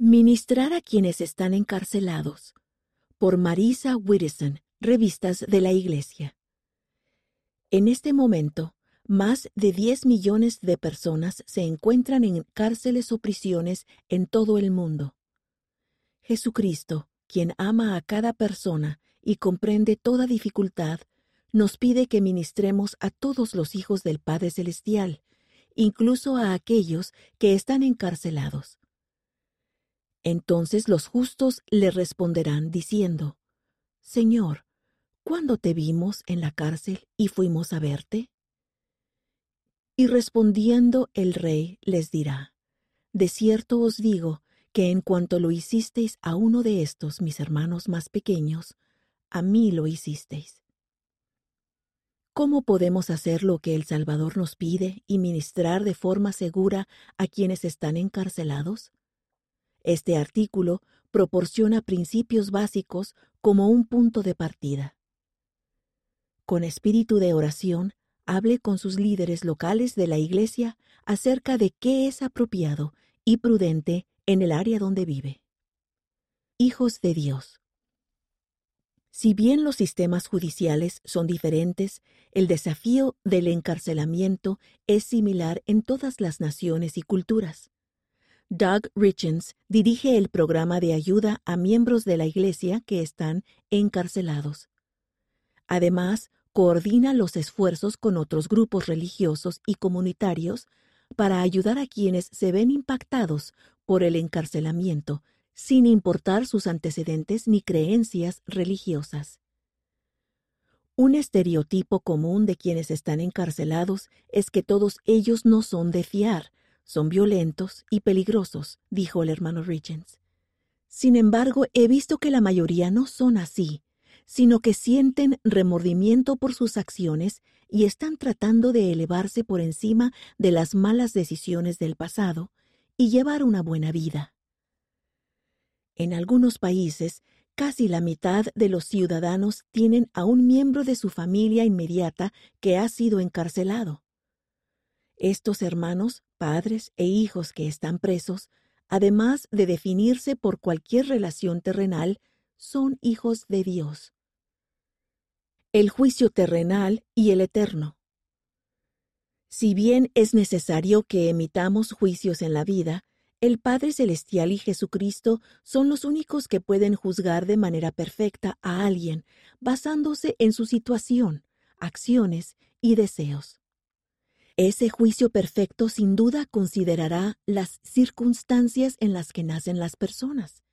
Ministrar a quienes están encarcelados. Por Marisa Whittison, Revistas de la Iglesia. En este momento, más de 10 millones de personas se encuentran en cárceles o prisiones en todo el mundo. Jesucristo, quien ama a cada persona y comprende toda dificultad, nos pide que ministremos a todos los hijos del Padre Celestial, incluso a aquellos que están encarcelados. Entonces los justos le responderán diciendo, Señor, ¿cuándo te vimos en la cárcel y fuimos a verte? Y respondiendo el rey les dirá, De cierto os digo que en cuanto lo hicisteis a uno de estos mis hermanos más pequeños, a mí lo hicisteis. ¿Cómo podemos hacer lo que el Salvador nos pide y ministrar de forma segura a quienes están encarcelados? Este artículo proporciona principios básicos como un punto de partida. Con espíritu de oración, hable con sus líderes locales de la Iglesia acerca de qué es apropiado y prudente en el área donde vive. Hijos de Dios. Si bien los sistemas judiciales son diferentes, el desafío del encarcelamiento es similar en todas las naciones y culturas. Doug Richens dirige el programa de ayuda a miembros de la Iglesia que están encarcelados. Además, coordina los esfuerzos con otros grupos religiosos y comunitarios para ayudar a quienes se ven impactados por el encarcelamiento, sin importar sus antecedentes ni creencias religiosas. Un estereotipo común de quienes están encarcelados es que todos ellos no son de fiar, son violentos y peligrosos, dijo el hermano Richens. Sin embargo, he visto que la mayoría no son así, sino que sienten remordimiento por sus acciones y están tratando de elevarse por encima de las malas decisiones del pasado y llevar una buena vida. En algunos países, casi la mitad de los ciudadanos tienen a un miembro de su familia inmediata que ha sido encarcelado. Estos hermanos, padres e hijos que están presos, además de definirse por cualquier relación terrenal, son hijos de Dios. El juicio terrenal y el eterno. Si bien es necesario que emitamos juicios en la vida, el Padre Celestial y Jesucristo son los únicos que pueden juzgar de manera perfecta a alguien, basándose en su situación, acciones y deseos. Ese juicio perfecto sin duda considerará las circunstancias en las que nacen las personas,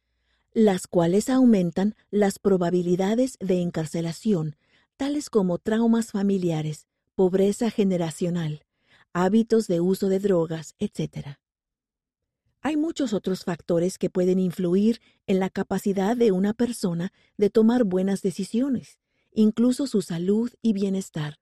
las cuales aumentan las probabilidades de encarcelación, tales como traumas familiares, pobreza generacional, hábitos de uso de drogas, etc. Hay muchos otros factores que pueden influir en la capacidad de una persona de tomar buenas decisiones, incluso su salud y bienestar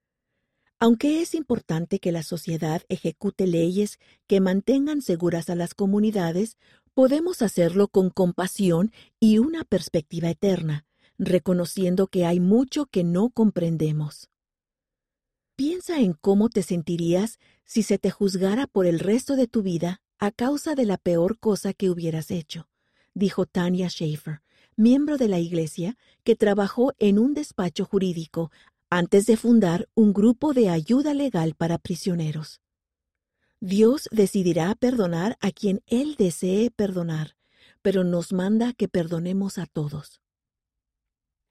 aunque es importante que la sociedad ejecute leyes que mantengan seguras a las comunidades, podemos hacerlo con compasión y una perspectiva eterna, reconociendo que hay mucho que no comprendemos. Piensa en cómo te sentirías si se te juzgara por el resto de tu vida a causa de la peor cosa que hubieras hecho, dijo Tanya Schaefer, miembro de la Iglesia que trabajó en un despacho jurídico antes de fundar un grupo de ayuda legal para prisioneros. Dios decidirá perdonar a quien Él desee perdonar, pero nos manda que perdonemos a todos.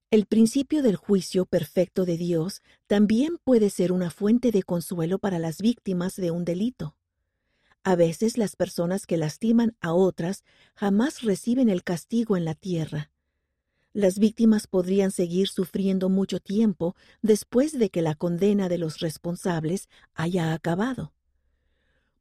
El principio del juicio perfecto de Dios también puede ser una fuente de consuelo para las víctimas de un delito. A veces las personas que lastiman a otras jamás reciben el castigo en la tierra, las víctimas podrían seguir sufriendo mucho tiempo después de que la condena de los responsables haya acabado.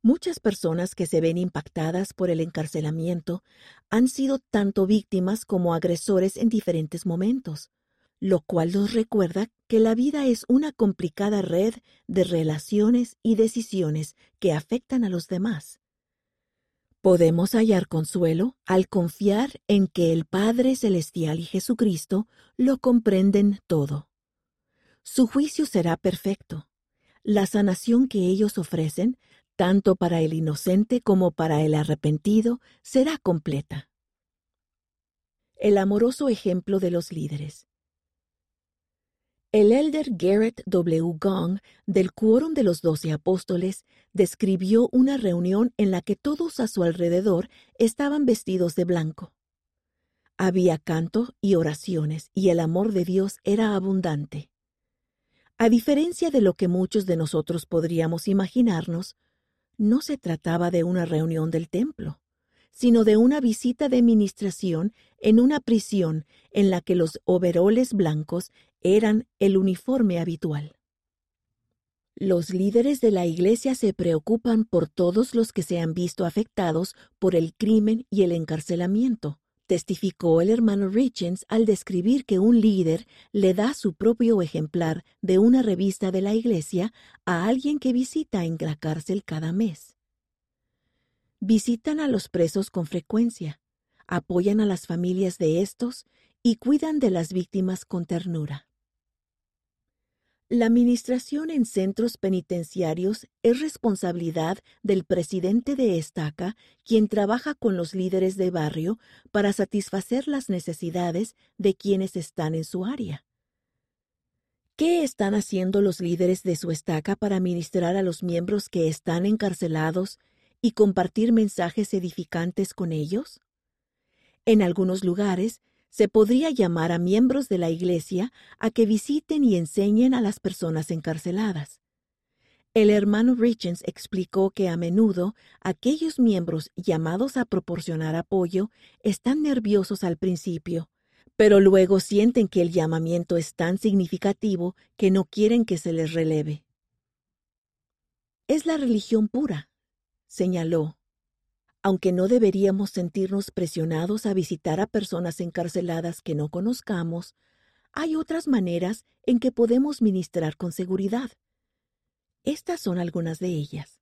Muchas personas que se ven impactadas por el encarcelamiento han sido tanto víctimas como agresores en diferentes momentos, lo cual nos recuerda que la vida es una complicada red de relaciones y decisiones que afectan a los demás. Podemos hallar consuelo al confiar en que el Padre Celestial y Jesucristo lo comprenden todo. Su juicio será perfecto. La sanación que ellos ofrecen, tanto para el inocente como para el arrepentido, será completa. el amoroso ejemplo de los líderes. El elder Garrett W. Gong, del Quórum de los Doce Apóstoles, describió una reunión en la que todos a su alrededor estaban vestidos de blanco. Había canto y oraciones, y el amor de Dios era abundante. A diferencia de lo que muchos de nosotros podríamos imaginarnos, no se trataba de una reunión del templo, sino de una visita de ministración en una prisión en la que los overoles blancos eran el uniforme habitual. Los líderes de la Iglesia se preocupan por todos los que se han visto afectados por el crimen y el encarcelamiento, testificó el hermano Richens al describir que un líder le da su propio ejemplar de una revista de la Iglesia a alguien que visita en la cárcel cada mes. Visitan a los presos con frecuencia, apoyan a las familias de estos y cuidan de las víctimas con ternura. La administración en centros penitenciarios es responsabilidad del presidente de estaca, quien trabaja con los líderes de barrio para satisfacer las necesidades de quienes están en su área. ¿Qué están haciendo los líderes de su estaca para ministrar a los miembros que están encarcelados y compartir mensajes edificantes con ellos? En algunos lugares, se podría llamar a miembros de la Iglesia a que visiten y enseñen a las personas encarceladas. El hermano Richens explicó que a menudo aquellos miembros llamados a proporcionar apoyo están nerviosos al principio, pero luego sienten que el llamamiento es tan significativo que no quieren que se les releve. Es la religión pura, señaló aunque no deberíamos sentirnos presionados a visitar a personas encarceladas que no conozcamos, hay otras maneras en que podemos ministrar con seguridad. Estas son algunas de ellas.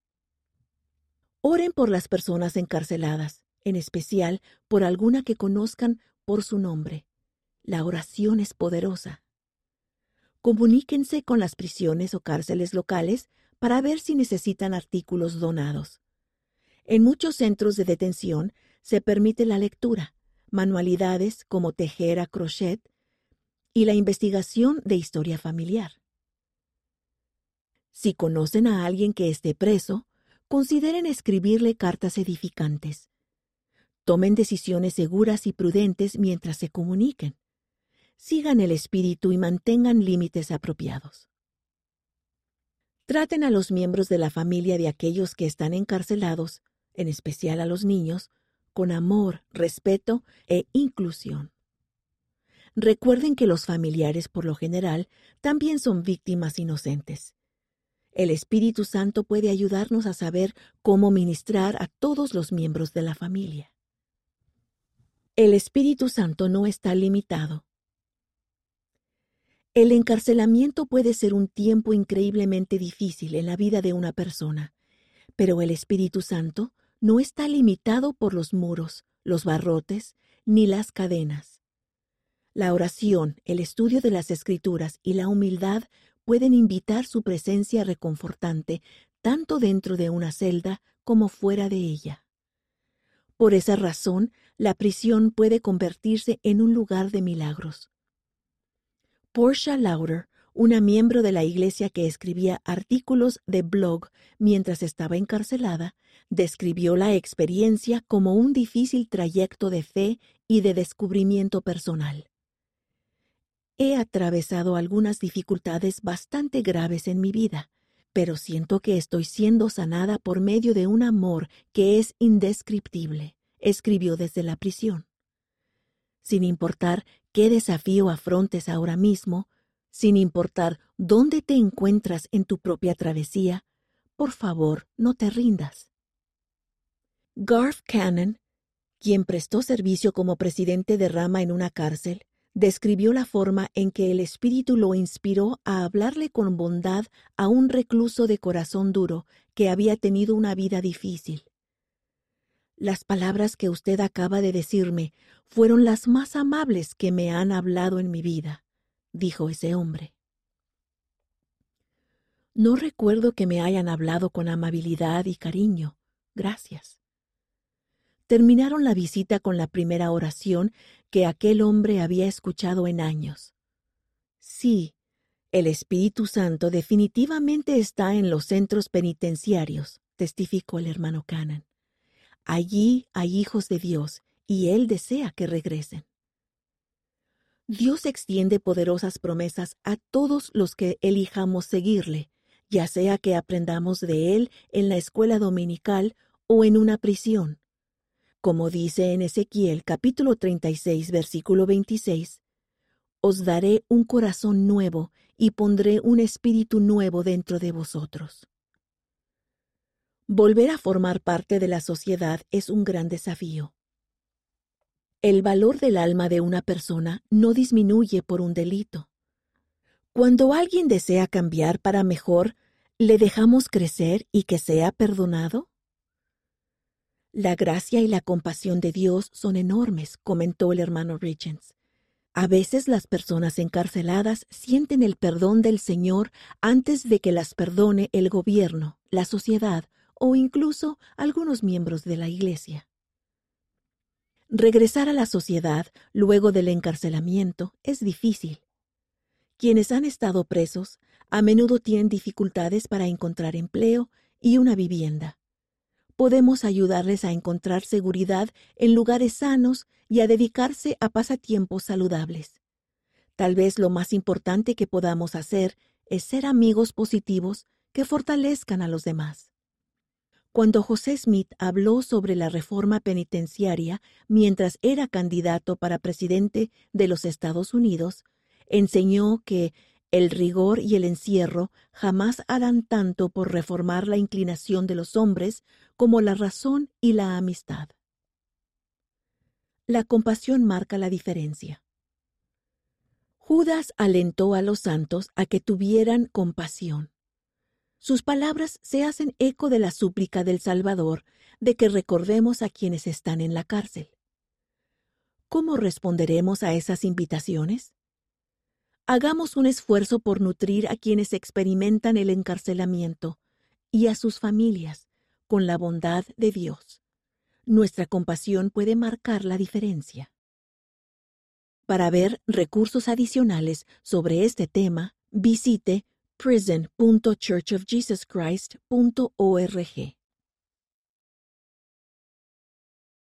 Oren por las personas encarceladas, en especial por alguna que conozcan por su nombre. La oración es poderosa. Comuníquense con las prisiones o cárceles locales para ver si necesitan artículos donados. En muchos centros de detención se permite la lectura, manualidades como tejer a crochet y la investigación de historia familiar. Si conocen a alguien que esté preso, consideren escribirle cartas edificantes. Tomen decisiones seguras y prudentes mientras se comuniquen. Sigan el espíritu y mantengan límites apropiados. Traten a los miembros de la familia de aquellos que están encarcelados en especial a los niños, con amor, respeto e inclusión. Recuerden que los familiares, por lo general, también son víctimas inocentes. El Espíritu Santo puede ayudarnos a saber cómo ministrar a todos los miembros de la familia. El Espíritu Santo no está limitado. El encarcelamiento puede ser un tiempo increíblemente difícil en la vida de una persona, pero el Espíritu Santo no está limitado por los muros, los barrotes, ni las cadenas. La oración, el estudio de las escrituras y la humildad pueden invitar su presencia reconfortante tanto dentro de una celda como fuera de ella. Por esa razón, la prisión puede convertirse en un lugar de milagros. Portia Lauder una miembro de la iglesia que escribía artículos de blog mientras estaba encarcelada, describió la experiencia como un difícil trayecto de fe y de descubrimiento personal. He atravesado algunas dificultades bastante graves en mi vida, pero siento que estoy siendo sanada por medio de un amor que es indescriptible, escribió desde la prisión. Sin importar qué desafío afrontes ahora mismo, sin importar dónde te encuentras en tu propia travesía, por favor, no te rindas. Garth Cannon, quien prestó servicio como presidente de rama en una cárcel, describió la forma en que el Espíritu lo inspiró a hablarle con bondad a un recluso de corazón duro que había tenido una vida difícil. Las palabras que usted acaba de decirme fueron las más amables que me han hablado en mi vida dijo ese hombre. No recuerdo que me hayan hablado con amabilidad y cariño. Gracias. Terminaron la visita con la primera oración que aquel hombre había escuchado en años. Sí, el Espíritu Santo definitivamente está en los centros penitenciarios, testificó el hermano Cannon. Allí hay hijos de Dios y Él desea que regresen. Dios extiende poderosas promesas a todos los que elijamos seguirle, ya sea que aprendamos de Él en la escuela dominical o en una prisión. Como dice en Ezequiel capítulo 36 versículo 26, Os daré un corazón nuevo y pondré un espíritu nuevo dentro de vosotros. Volver a formar parte de la sociedad es un gran desafío. El valor del alma de una persona no disminuye por un delito. Cuando alguien desea cambiar para mejor, ¿le dejamos crecer y que sea perdonado? La gracia y la compasión de Dios son enormes, comentó el hermano Richens. A veces las personas encarceladas sienten el perdón del Señor antes de que las perdone el gobierno, la sociedad o incluso algunos miembros de la Iglesia. Regresar a la sociedad luego del encarcelamiento es difícil. Quienes han estado presos a menudo tienen dificultades para encontrar empleo y una vivienda. Podemos ayudarles a encontrar seguridad en lugares sanos y a dedicarse a pasatiempos saludables. Tal vez lo más importante que podamos hacer es ser amigos positivos que fortalezcan a los demás. Cuando José Smith habló sobre la reforma penitenciaria mientras era candidato para presidente de los Estados Unidos, enseñó que el rigor y el encierro jamás harán tanto por reformar la inclinación de los hombres como la razón y la amistad. La compasión marca la diferencia. Judas alentó a los santos a que tuvieran compasión. Sus palabras se hacen eco de la súplica del Salvador de que recordemos a quienes están en la cárcel. ¿Cómo responderemos a esas invitaciones? Hagamos un esfuerzo por nutrir a quienes experimentan el encarcelamiento y a sus familias con la bondad de Dios. Nuestra compasión puede marcar la diferencia. Para ver recursos adicionales sobre este tema, visite prison.churchofjesuschrist.org.